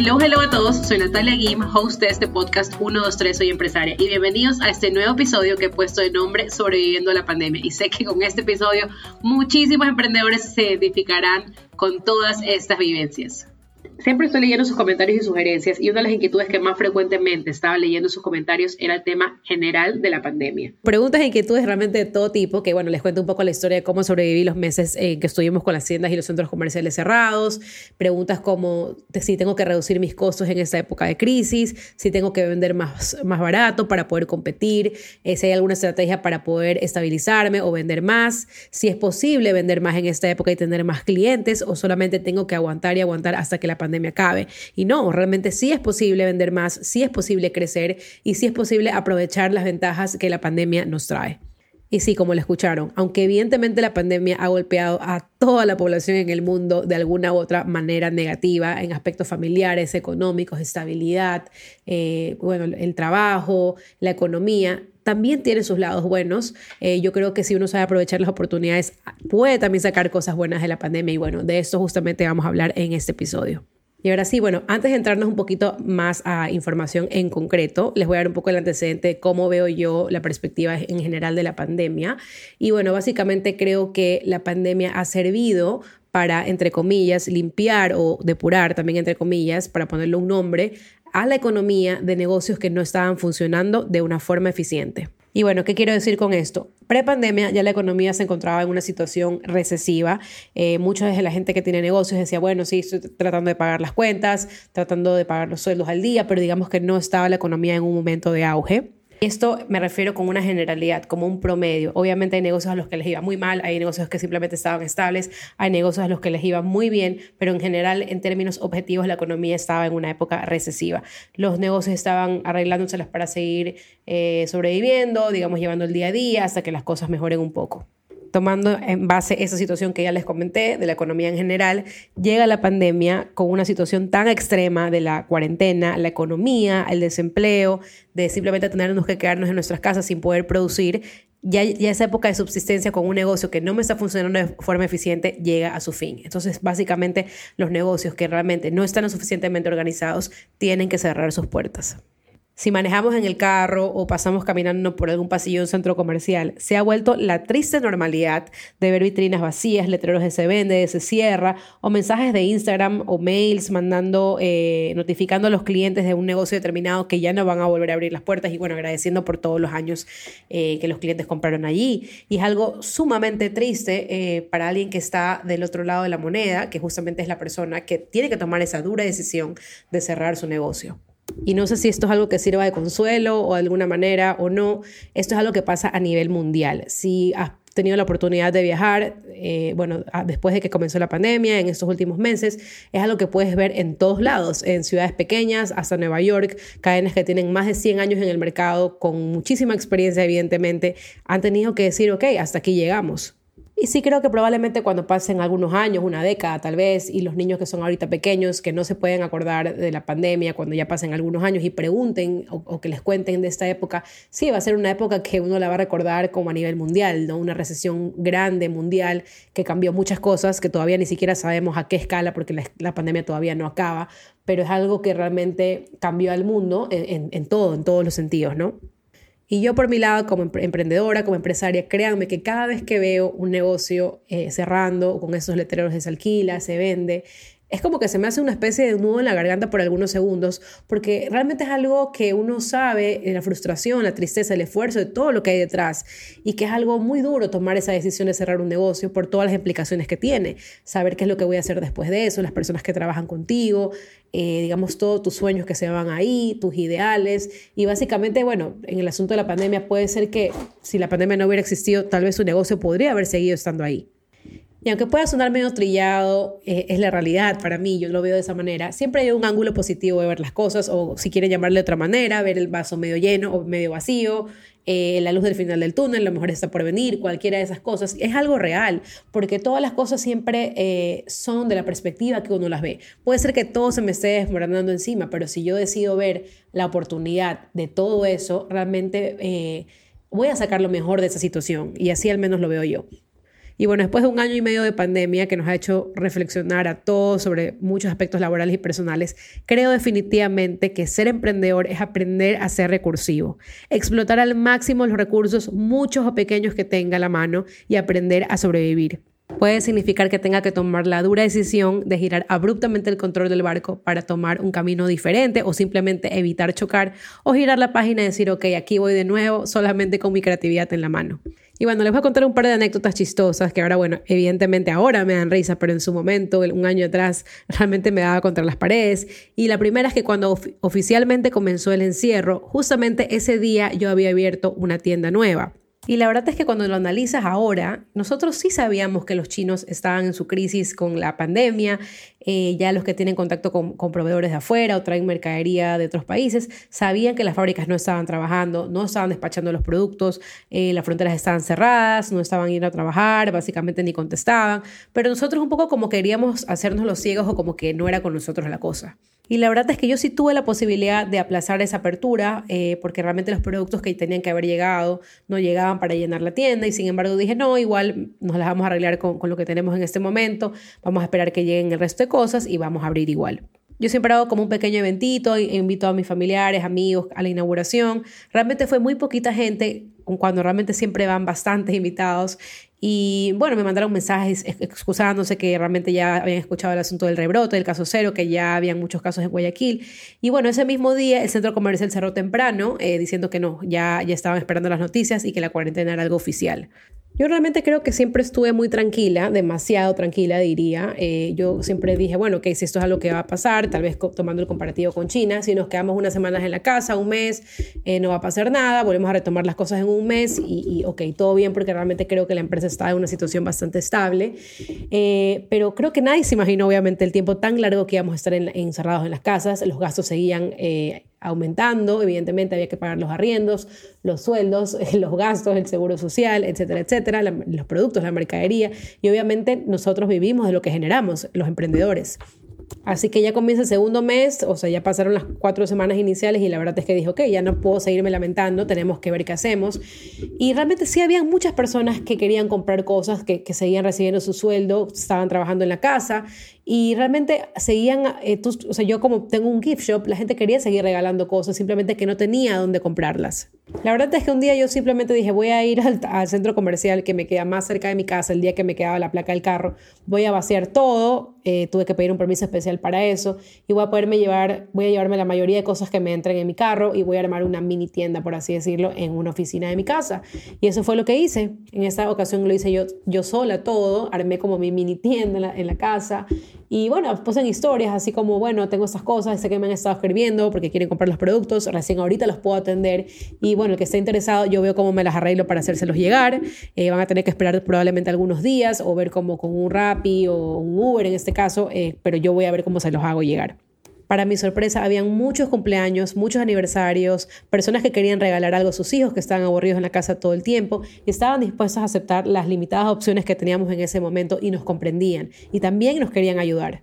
hello, hello a todos. Soy Natalia Guim, host de este podcast 123 Soy Empresaria y bienvenidos a este nuevo episodio que he puesto de nombre Sobreviviendo a la Pandemia. Y sé que con este episodio muchísimos emprendedores se identificarán con todas estas vivencias. Siempre estoy leyendo sus comentarios y sugerencias y una de las inquietudes que más frecuentemente estaba leyendo sus comentarios era el tema general de la pandemia. Preguntas e inquietudes realmente de todo tipo, que bueno, les cuento un poco la historia de cómo sobreviví los meses que estuvimos con las tiendas y los centros comerciales cerrados. Preguntas como si tengo que reducir mis costos en esta época de crisis, si tengo que vender más, más barato para poder competir, eh, si hay alguna estrategia para poder estabilizarme o vender más, si es posible vender más en esta época y tener más clientes o solamente tengo que aguantar y aguantar hasta que la pandemia pandemia acabe. Y no, realmente sí es posible vender más, sí es posible crecer y sí es posible aprovechar las ventajas que la pandemia nos trae. Y sí, como lo escucharon, aunque evidentemente la pandemia ha golpeado a toda la población en el mundo de alguna u otra manera negativa en aspectos familiares, económicos, estabilidad, eh, bueno, el trabajo, la economía, también tiene sus lados buenos. Eh, yo creo que si uno sabe aprovechar las oportunidades, puede también sacar cosas buenas de la pandemia y bueno, de esto justamente vamos a hablar en este episodio. Y ahora sí, bueno, antes de entrarnos un poquito más a información en concreto, les voy a dar un poco el antecedente de cómo veo yo la perspectiva en general de la pandemia. Y bueno, básicamente creo que la pandemia ha servido para, entre comillas, limpiar o depurar, también entre comillas, para ponerle un nombre, a la economía de negocios que no estaban funcionando de una forma eficiente. Y bueno, ¿qué quiero decir con esto? Pre-pandemia ya la economía se encontraba en una situación recesiva. Eh, mucha de la gente que tiene negocios decía, bueno, sí, estoy tratando de pagar las cuentas, tratando de pagar los sueldos al día, pero digamos que no estaba la economía en un momento de auge. Esto me refiero con una generalidad, como un promedio. Obviamente hay negocios a los que les iba muy mal, hay negocios que simplemente estaban estables, hay negocios a los que les iba muy bien, pero en general, en términos objetivos, la economía estaba en una época recesiva. Los negocios estaban arreglándoselas para seguir eh, sobreviviendo, digamos, llevando el día a día hasta que las cosas mejoren un poco tomando en base esa situación que ya les comenté de la economía en general, llega la pandemia con una situación tan extrema de la cuarentena, la economía, el desempleo, de simplemente tenernos que quedarnos en nuestras casas sin poder producir. Ya, esa época de subsistencia con un negocio que no me está funcionando de forma eficiente llega a su fin. Entonces, básicamente, los negocios que realmente no están lo suficientemente organizados tienen que cerrar sus puertas si manejamos en el carro o pasamos caminando por algún pasillo centro comercial, se ha vuelto la triste normalidad de ver vitrinas vacías, letreros de se vende, de se cierra, o mensajes de Instagram o mails mandando, eh, notificando a los clientes de un negocio determinado que ya no van a volver a abrir las puertas y bueno, agradeciendo por todos los años eh, que los clientes compraron allí. Y es algo sumamente triste eh, para alguien que está del otro lado de la moneda, que justamente es la persona que tiene que tomar esa dura decisión de cerrar su negocio. Y no sé si esto es algo que sirva de consuelo o de alguna manera o no. Esto es algo que pasa a nivel mundial. Si has tenido la oportunidad de viajar, eh, bueno, después de que comenzó la pandemia, en estos últimos meses, es algo que puedes ver en todos lados, en ciudades pequeñas, hasta Nueva York, cadenas que tienen más de 100 años en el mercado, con muchísima experiencia, evidentemente, han tenido que decir, ok, hasta aquí llegamos. Y sí creo que probablemente cuando pasen algunos años, una década tal vez, y los niños que son ahorita pequeños, que no se pueden acordar de la pandemia, cuando ya pasen algunos años y pregunten o, que les cuenten de esta época, sí, va a ser una época que uno la va a recordar como a nivel mundial, ¿no? Una recesión grande mundial que cambió muchas cosas, que todavía ni siquiera sabemos a qué escala, porque la, pandemia todavía no acaba, pero es algo que realmente cambió al mundo en, en todo, en todos los sentidos, ¿no? Y yo por mi lado, como emprendedora, como empresaria, créanme que cada vez que veo un negocio eh, cerrando con esos letreros de se alquila, se vende, es como que se me hace una especie de nudo en la garganta por algunos segundos, porque realmente es algo que uno sabe, eh, la frustración, la tristeza, el esfuerzo de todo lo que hay detrás, y que es algo muy duro tomar esa decisión de cerrar un negocio por todas las implicaciones que tiene, saber qué es lo que voy a hacer después de eso, las personas que trabajan contigo, eh, digamos, todos tus sueños que se van ahí, tus ideales, y básicamente, bueno, en el asunto de la pandemia puede ser que si la pandemia no hubiera existido, tal vez su negocio podría haber seguido estando ahí. Y aunque pueda sonar medio trillado, eh, es la realidad para mí, yo lo veo de esa manera. Siempre hay un ángulo positivo de ver las cosas, o si quieren llamarle de otra manera, ver el vaso medio lleno o medio vacío, eh, la luz del final del túnel, lo mejor está por venir, cualquiera de esas cosas. Es algo real, porque todas las cosas siempre eh, son de la perspectiva que uno las ve. Puede ser que todo se me esté desmoronando encima, pero si yo decido ver la oportunidad de todo eso, realmente voy a sacar lo mejor de esa situación, y así al menos lo veo yo. Y bueno, después de un año y medio de pandemia que nos ha hecho reflexionar a todos sobre muchos aspectos laborales y personales, creo definitivamente que ser emprendedor es aprender a ser recursivo, explotar al máximo los recursos, muchos o pequeños que tenga a la mano y aprender a sobrevivir. Puede significar que tenga que tomar la dura decisión de girar abruptamente el control del barco para tomar un camino diferente o simplemente evitar chocar o girar la página y decir, ok, aquí voy de nuevo solamente con mi creatividad en la mano. Y bueno, les voy a contar un par de anécdotas chistosas que ahora, bueno, evidentemente ahora me dan risa, pero en su momento, un año atrás, realmente me daba contra las paredes. Y la primera es que cuando oficialmente comenzó el encierro, justamente ese día yo había abierto una tienda nueva. Y la verdad es que cuando lo analizas ahora, nosotros sí sabíamos que los chinos estaban en su crisis con la pandemia, eh, ya los que tienen contacto con, proveedores de afuera o traen mercadería de otros países, sabían que las fábricas no estaban trabajando, no estaban despachando los productos, eh, las fronteras estaban cerradas, no estaban yendo a trabajar, básicamente ni contestaban, pero nosotros un poco como queríamos hacernos los ciegos o como que no era con nosotros la cosa. Y la verdad es que yo sí tuve la posibilidad de aplazar esa apertura eh, porque realmente los productos que tenían que haber llegado no llegaban para llenar la tienda y sin embargo dije, no, igual nos las vamos a arreglar con, con lo que tenemos en este momento, vamos a esperar que lleguen el resto de cosas y vamos a abrir igual. Yo siempre hago como un pequeño eventito, invito a mis familiares, amigos a la inauguración. Realmente fue muy poquita gente, cuando realmente siempre van bastantes invitados y bueno, me mandaron mensajes excusándose que realmente ya habían escuchado el asunto del rebrote, del caso cero, que ya habían muchos casos en Guayaquil. Y bueno, ese mismo día el centro comercial cerró temprano, eh, diciendo que no, ya, ya estaban esperando las noticias y que la cuarentena era algo oficial. Yo realmente creo que siempre estuve muy tranquila, demasiado tranquila diría. Eh, yo siempre dije, bueno, que si esto es algo que va a pasar, tal vez tomando el comparativo con China, si nos quedamos unas semanas en la casa, un mes, eh, no va a pasar nada, volvemos a retomar las cosas en un mes y, y, ok, todo bien porque realmente creo que la empresa está en una situación bastante estable. Eh, pero creo que nadie se imaginó obviamente el tiempo tan largo que íbamos a estar encerrados en las casas, los gastos seguían aumentando, evidentemente había que pagar los arriendos, los sueldos, los gastos, el seguro social, etcétera, etcétera, los productos, la mercadería y obviamente nosotros vivimos de lo que generamos, los emprendedores. Así que ya comienza el segundo mes, o sea, ya pasaron las cuatro semanas iniciales y la verdad es que dijo, ok, ya no puedo seguirme lamentando, tenemos que ver qué hacemos. Y realmente sí habían muchas personas que querían comprar cosas, que seguían recibiendo su sueldo, estaban trabajando en la casa y realmente seguían, eh, o sea, yo como tengo un gift shop, la gente quería seguir regalando cosas, simplemente que no tenía dónde comprarlas. La verdad es que un día yo simplemente dije, voy a ir al, centro comercial que me queda más cerca de mi casa, el día que me quedaba la placa del carro, voy a vaciar todo, eh, tuve que pedir un permiso especial para eso y voy a poderme llevar, voy a llevarme la mayoría de cosas que me entren en mi carro y voy a armar una mini tienda, por así decirlo, en una oficina de mi casa. Y eso fue lo que hice. En esta ocasión lo hice yo, yo sola todo, armé como mi mini tienda en la casa y bueno, puse historias así como, bueno, tengo estas cosas, sé que me han estado escribiendo porque quieren comprar los productos, recién ahorita los puedo atender. Y bueno, el que esté interesado, yo veo cómo me las arreglo para hacérselos llegar. Eh, van a tener que esperar probablemente algunos días o ver como con un Rappi o un Uber en este caso, eh, pero yo voy a ver cómo se los hago llegar. Para mi sorpresa, habían muchos cumpleaños, muchos aniversarios, personas que querían regalar algo a sus hijos que estaban aburridos en la casa todo el tiempo y estaban dispuestos a aceptar las limitadas opciones que teníamos en ese momento y nos comprendían y también nos querían ayudar.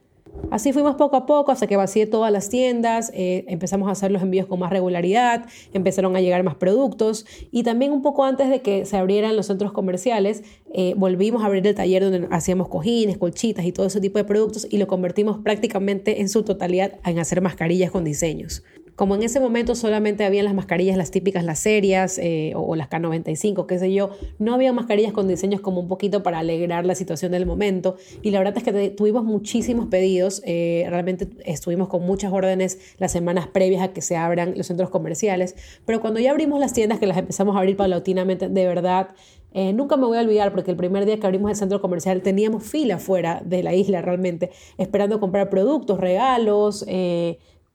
Así fuimos poco a poco hasta que vacié todas las tiendas, eh, empezamos a hacer los envíos con más regularidad, empezaron a llegar más productos y también un poco antes de que se abrieran los centros comerciales, eh, volvimos a abrir el taller donde hacíamos cojines, colchitas y todo ese tipo de productos y lo convertimos prácticamente en su totalidad en hacer mascarillas con diseños. Como en ese momento solamente habían las mascarillas, las típicas, las serias eh, o, las K95, qué sé yo, no había mascarillas con diseños como un poquito para alegrar la situación del momento. Y la verdad es que tuvimos muchísimos pedidos, eh, realmente estuvimos con muchas órdenes las semanas previas a que se abran los centros comerciales, pero cuando ya abrimos las tiendas, que las empezamos a abrir paulatinamente, de verdad eh, nunca me voy a olvidar porque el primer día que abrimos el centro comercial teníamos fila fuera de la isla realmente, esperando comprar productos, regalos,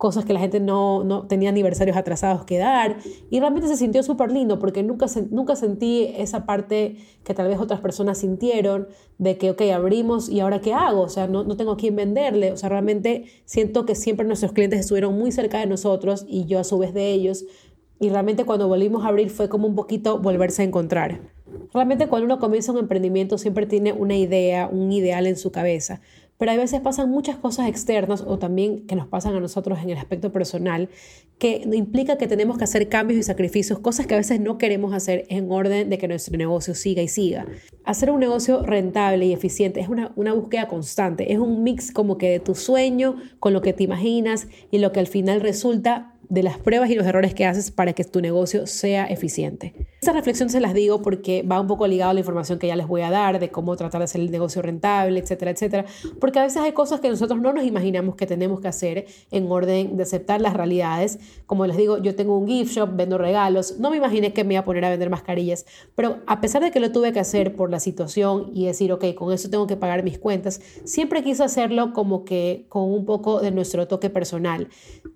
cosas que la gente no, no tenía aniversarios atrasados que dar. Y realmente se sintió súper lindo porque nunca, nunca sentí esa parte que tal vez otras personas sintieron de que, ok, abrimos y ahora qué hago, o sea, no, no tengo a quién venderle. O sea, realmente siento que siempre nuestros clientes estuvieron muy cerca de nosotros y yo a su vez de ellos. Y realmente cuando volvimos a abrir fue como un poquito volverse a encontrar. Realmente cuando uno comienza un emprendimiento siempre tiene una idea, un ideal en su cabeza pero a veces pasan muchas cosas externas o también que nos pasan a nosotros en el aspecto personal que implica que tenemos que hacer cambios y sacrificios, cosas que a veces no queremos hacer en orden de que nuestro negocio siga y siga. Hacer un negocio rentable y eficiente es una, una búsqueda constante, es un mix como que de tu sueño con lo que te imaginas y lo que al final resulta de las pruebas y los errores que haces para que tu negocio sea eficiente. Esta reflexión se las digo porque va un poco ligado a la información que ya les voy a dar de cómo tratar de hacer el negocio rentable, etcétera, etcétera, porque a veces hay cosas que nosotros no nos imaginamos que tenemos que hacer en orden de aceptar las realidades. Como les digo, yo tengo un gift shop, vendo regalos, no me imaginé que me iba a poner a vender mascarillas, pero a pesar de que lo tuve que hacer por la situación y decir, ok, con eso tengo que pagar mis cuentas, siempre quise hacerlo como que con un poco de nuestro toque personal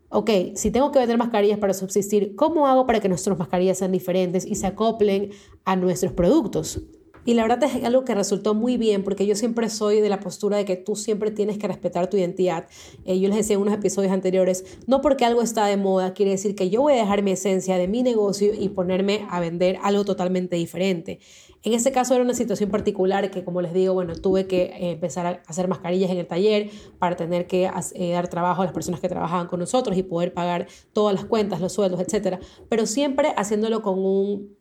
ok, si tengo que vender mascarillas para subsistir, ¿cómo hago para que nuestras mascarillas sean diferentes y se acoplen a nuestros productos? Y la verdad es algo que resultó muy bien porque yo siempre soy de la postura de que tú siempre tienes que respetar tu identidad. Eh, yo les decía en unos episodios anteriores, no porque algo está de moda quiere decir que yo voy a dejar mi esencia de mi negocio y ponerme a vender algo totalmente diferente. En este caso era una situación particular que, como les digo, bueno, tuve que eh, empezar a hacer mascarillas en el taller para tener que eh, dar trabajo a las personas que trabajaban con nosotros y poder pagar todas las cuentas, los sueldos, etcétera. Pero siempre haciéndolo con un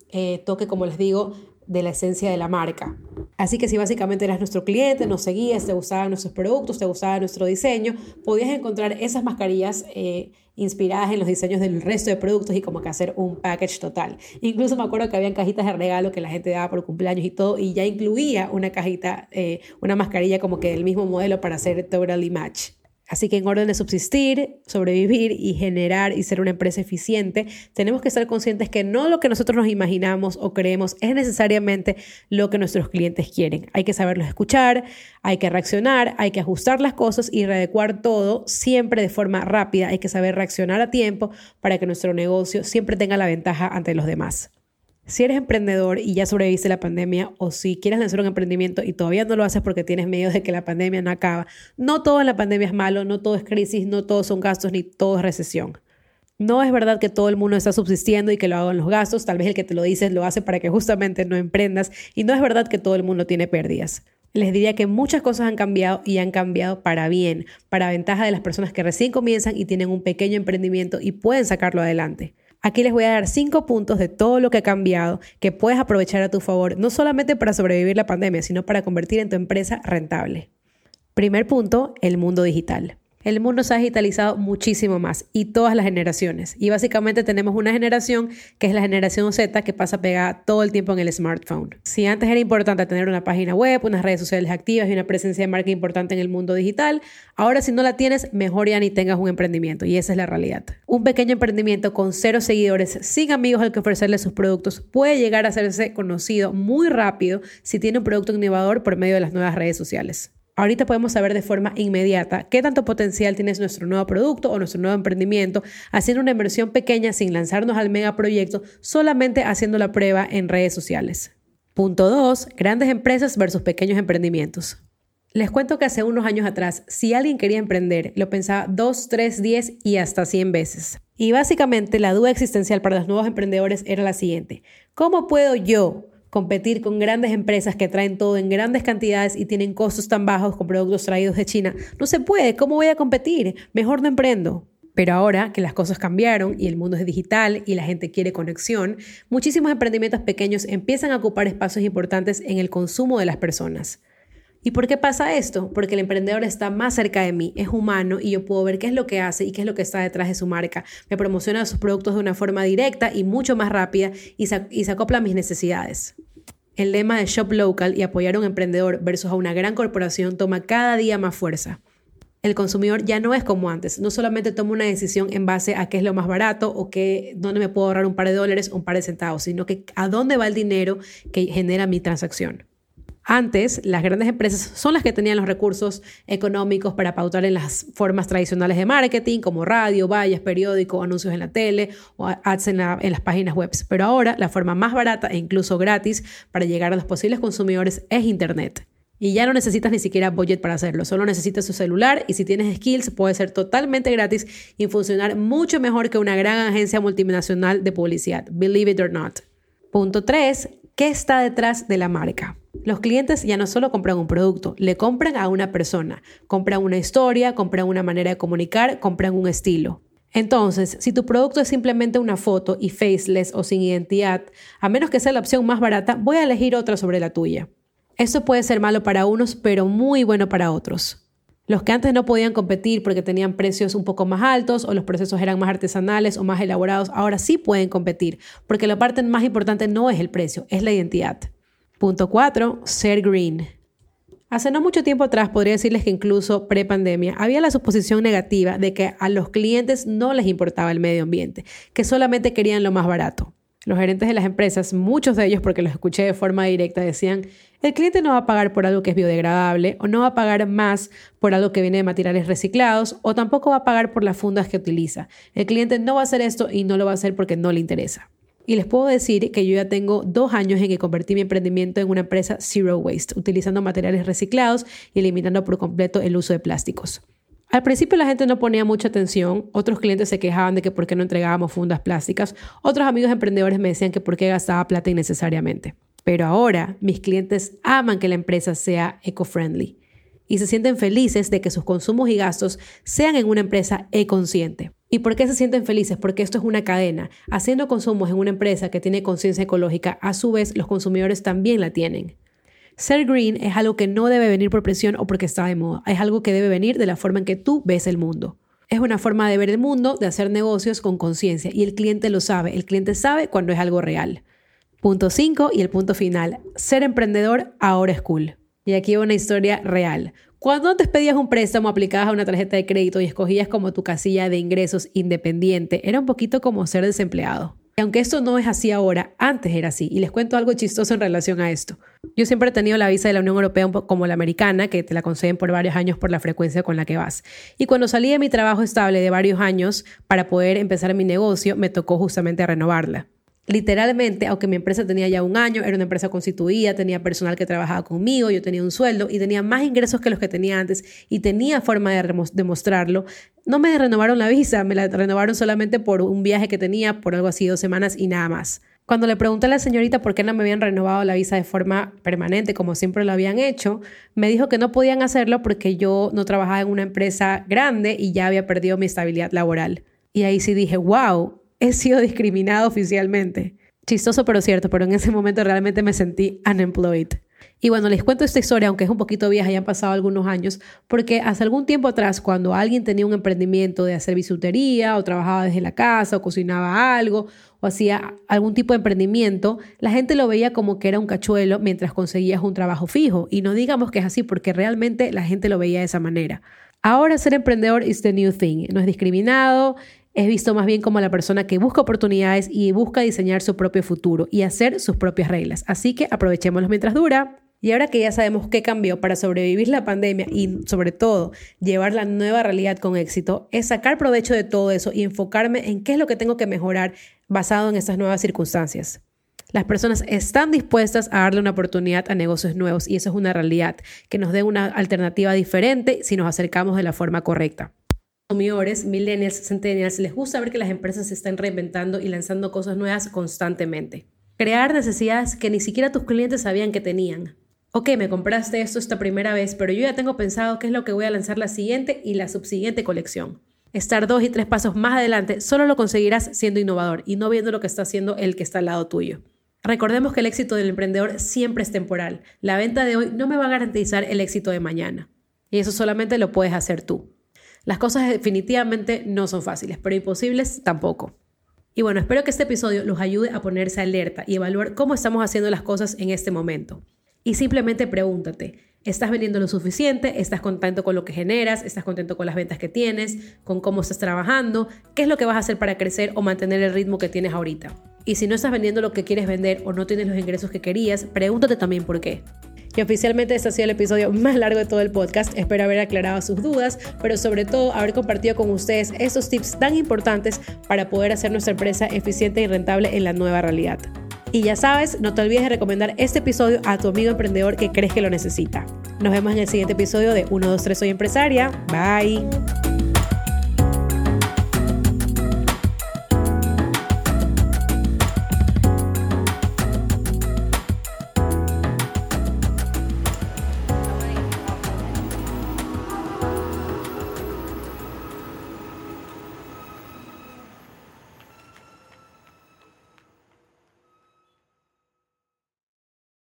toque, como les digo, de la esencia de la marca. Así que si básicamente eras nuestro cliente, nos seguías, te gustaban nuestros productos, te gustaba nuestro diseño, podías encontrar esas mascarillas eh, inspiradas en los diseños del resto de productos y como que hacer un package total. Incluso me acuerdo que habían cajitas de regalo que la gente daba por cumpleaños y todo, y ya incluía una cajita, eh, una mascarilla como que del mismo modelo para hacer totally match. Así que en orden de subsistir, sobrevivir y generar y ser una empresa eficiente, tenemos que estar conscientes que no lo que nosotros nos imaginamos o creemos es necesariamente lo que nuestros clientes quieren. Hay que saberlos escuchar, hay que reaccionar, hay que ajustar las cosas y readecuar todo siempre de forma rápida. Hay que saber reaccionar a tiempo para que nuestro negocio siempre tenga la ventaja ante los demás. Si eres emprendedor y ya sobreviviste la pandemia o si quieres lanzar un emprendimiento y todavía no lo haces porque tienes miedo de que la pandemia no acaba, no todo en la pandemia es malo, no todo es crisis, no todos son gastos ni todo es recesión. No es verdad que todo el mundo está subsistiendo y que lo hagan los gastos, tal vez el que te lo dice lo hace para que justamente no emprendas y no es verdad que todo el mundo tiene pérdidas. Les diría que muchas cosas han cambiado y han cambiado para bien, para ventaja de las personas que recién comienzan y tienen un pequeño emprendimiento y pueden sacarlo adelante. Aquí les voy a dar cinco puntos de todo lo que ha cambiado que puedes aprovechar a tu favor, no solamente para sobrevivir la pandemia, sino para convertir en tu empresa rentable. Primer punto, el mundo digital el mundo se ha digitalizado muchísimo más y todas las generaciones. Y básicamente tenemos una generación que es la generación Z que pasa pegada todo el tiempo en el smartphone. Si antes era importante tener una página web, unas redes sociales activas y una presencia de marca importante en el mundo digital, ahora si no la tienes, mejor ya ni tengas un emprendimiento. Y esa es la realidad. Un pequeño emprendimiento con cero seguidores, sin amigos al que ofrecerle sus productos, puede llegar a hacerse conocido muy rápido si tiene un producto innovador por medio de las nuevas redes sociales. Ahorita podemos saber de forma inmediata qué tanto potencial tiene nuestro nuevo producto o nuestro nuevo emprendimiento, haciendo una inversión pequeña sin lanzarnos al megaproyecto, solamente haciendo la prueba en redes sociales. Punto 2. Grandes empresas versus pequeños emprendimientos. Les cuento que hace unos años atrás, si alguien quería emprender, lo pensaba 2, 3, 10 y hasta 100 veces. Y básicamente la duda existencial para los nuevos emprendedores era la siguiente. ¿Cómo puedo yo, competir con grandes empresas que traen todo en grandes cantidades y tienen costos tan bajos con productos traídos de China. No se puede, ¿cómo voy a competir? Mejor no emprendo. Pero ahora que las cosas cambiaron y el mundo es digital y la gente quiere conexión, muchísimos emprendimientos pequeños empiezan a ocupar espacios importantes en el consumo de las personas. ¿Y por qué pasa esto? Porque el emprendedor está más cerca de mí, es humano y yo puedo ver qué es lo que hace y qué es lo que está detrás de su marca. Me promociona sus productos de una forma directa y mucho más rápida y se, y se acopla a mis necesidades. El lema de Shop Local y apoyar a un emprendedor versus a una gran corporación toma cada día más fuerza. El consumidor ya no es como antes, no solamente toma una decisión en base a qué es lo más barato o qué, dónde me puedo ahorrar un par de dólares o un par de centavos, sino que a dónde va el dinero que genera mi transacción. Antes, las grandes empresas son las que tenían los recursos económicos para pautar en las formas tradicionales de marketing, como radio, vallas, periódico, anuncios en la tele o ads en, en, las páginas web. Pero ahora, la forma más barata e incluso gratis para llegar a los posibles consumidores es Internet. Y ya no necesitas ni siquiera budget para hacerlo, solo necesitas tu celular y si tienes skills puede ser totalmente gratis y funcionar mucho mejor que una gran agencia multinacional de publicidad, believe it or not. Punto 3. ¿Qué está detrás de la marca? Los clientes ya no solo compran un producto, le compran a una persona, compran una historia, compran una manera de comunicar, compran un estilo. Entonces, si tu producto es simplemente una foto y faceless o sin identidad, a menos que sea la opción más barata, voy a elegir otra sobre la tuya. Esto puede ser malo para unos, pero muy bueno para otros. Los que antes no podían competir porque tenían precios un poco más altos o los procesos eran más artesanales o más elaborados, ahora sí pueden competir, porque la parte más importante no es el precio, es la identidad. Punto 4. Ser green. Hace no mucho tiempo atrás podría decirles que incluso pre-pandemia había la suposición negativa de que a los clientes no les importaba el medio ambiente, que solamente querían lo más barato. Los gerentes de las empresas, muchos de ellos porque los escuché de forma directa, decían, el cliente no va a pagar por algo que es biodegradable o no va a pagar más por algo que viene de materiales reciclados o tampoco va a pagar por las fundas que utiliza. El cliente no va a hacer esto y no lo va a hacer porque no le interesa. Y les puedo decir que yo ya tengo dos años en que convertí mi emprendimiento en una empresa zero waste, utilizando materiales reciclados y eliminando por completo el uso de plásticos. Al principio la gente no ponía mucha atención, otros clientes se quejaban de que por qué no entregábamos fundas plásticas, otros amigos emprendedores me decían que por qué gastaba plata innecesariamente. Pero ahora mis clientes aman que la empresa sea eco-friendly y se sienten felices de que sus consumos y gastos sean en una empresa e-consciente. ¿Y por qué se sienten felices? Porque esto es una cadena. Haciendo consumos en una empresa que tiene conciencia ecológica, a su vez los consumidores también la tienen. Ser green es algo que no debe venir por presión o porque está de moda, es algo que debe venir de la forma en que tú ves el mundo. Es una forma de ver el mundo, de hacer negocios con conciencia y el cliente lo sabe, el cliente sabe cuando es algo real. Punto 5 y el punto final, ser emprendedor ahora es cool. Y aquí una historia real. Cuando antes pedías un préstamo, aplicabas a una tarjeta de crédito y escogías como tu casilla de ingresos independiente, era un poquito como ser desempleado. Y aunque esto no es así ahora, antes era así. Y les cuento algo chistoso en relación a esto. Yo siempre he tenido la visa de la Unión Europea como la americana, que te la conceden por varios años por la frecuencia con la que vas. Y cuando salí de mi trabajo estable de varios años para poder empezar mi negocio, me tocó justamente renovarla. Literalmente, aunque mi empresa tenía ya un año, era una empresa constituida, tenía personal que trabajaba conmigo, yo tenía un sueldo y tenía más ingresos que los que tenía antes y tenía forma de demostrarlo, no me renovaron la visa, me la renovaron solamente por un viaje que tenía, por algo así, dos semanas y nada más. Cuando le pregunté a la señorita por qué no me habían renovado la visa de forma permanente, como siempre lo habían hecho, me dijo que no podían hacerlo porque yo no trabajaba en una empresa grande y ya había perdido mi estabilidad laboral. Y ahí sí dije, wow, he sido discriminado oficialmente. Chistoso pero cierto, pero en ese momento realmente me sentí unemployed. Y bueno, les cuento esta historia, aunque es un poquito vieja, ya han pasado algunos años, porque hace algún tiempo atrás, cuando alguien tenía un emprendimiento de hacer bisutería, o trabajaba desde la casa, o cocinaba algo, o hacía algún tipo de emprendimiento, la gente lo veía como que era un cachuelo mientras conseguías un trabajo fijo. Y no digamos que es así, porque realmente la gente lo veía de esa manera. Ahora ser emprendedor is the new thing. No es discriminado, es visto más bien como la persona que busca oportunidades y busca diseñar su propio futuro y hacer sus propias reglas. Así que aprovechémoslo mientras dura. Y ahora que ya sabemos qué cambió para sobrevivir la pandemia y sobre todo llevar la nueva realidad con éxito, es sacar provecho de todo eso y enfocarme en qué es lo que tengo que mejorar basado en estas nuevas circunstancias. Las personas están dispuestas a darle una oportunidad a negocios nuevos y eso es una realidad, que nos dé una alternativa diferente si nos acercamos de la forma correcta consumidores, millennials, centennials, les gusta ver que las empresas se están reinventando y lanzando cosas nuevas constantemente. Crear necesidades que ni siquiera tus clientes sabían que tenían. Ok, me compraste esto esta primera vez, pero yo ya tengo pensado qué es lo que voy a lanzar la siguiente y la subsiguiente colección. Estar dos y tres pasos más adelante solo lo conseguirás siendo innovador y no viendo lo que está haciendo el que está al lado tuyo. Recordemos que el éxito del emprendedor siempre es temporal. La venta de hoy no me va a garantizar el éxito de mañana. Y eso solamente lo puedes hacer tú. Las cosas definitivamente no son fáciles, pero imposibles tampoco. Y bueno, espero que este episodio los ayude a ponerse alerta y evaluar cómo estamos haciendo las cosas en este momento. Y simplemente pregúntate, ¿estás vendiendo lo suficiente? ¿Estás contento con lo que generas? ¿Estás contento con las ventas que tienes? ¿Con cómo estás trabajando? ¿Qué es lo que vas a hacer para crecer o mantener el ritmo que tienes ahorita? Y si no estás vendiendo lo que quieres vender o no tienes los ingresos que querías, pregúntate también por qué. Y oficialmente este ha sido el episodio más largo de todo el podcast. Espero haber aclarado sus dudas, pero sobre todo haber compartido con ustedes estos tips tan importantes para poder hacer nuestra empresa eficiente y rentable en la nueva realidad. Y ya sabes, no te olvides de recomendar este episodio a tu amigo emprendedor que crees que lo necesita. Nos vemos en el siguiente episodio de 1, 2, 3 Soy Empresaria. Bye.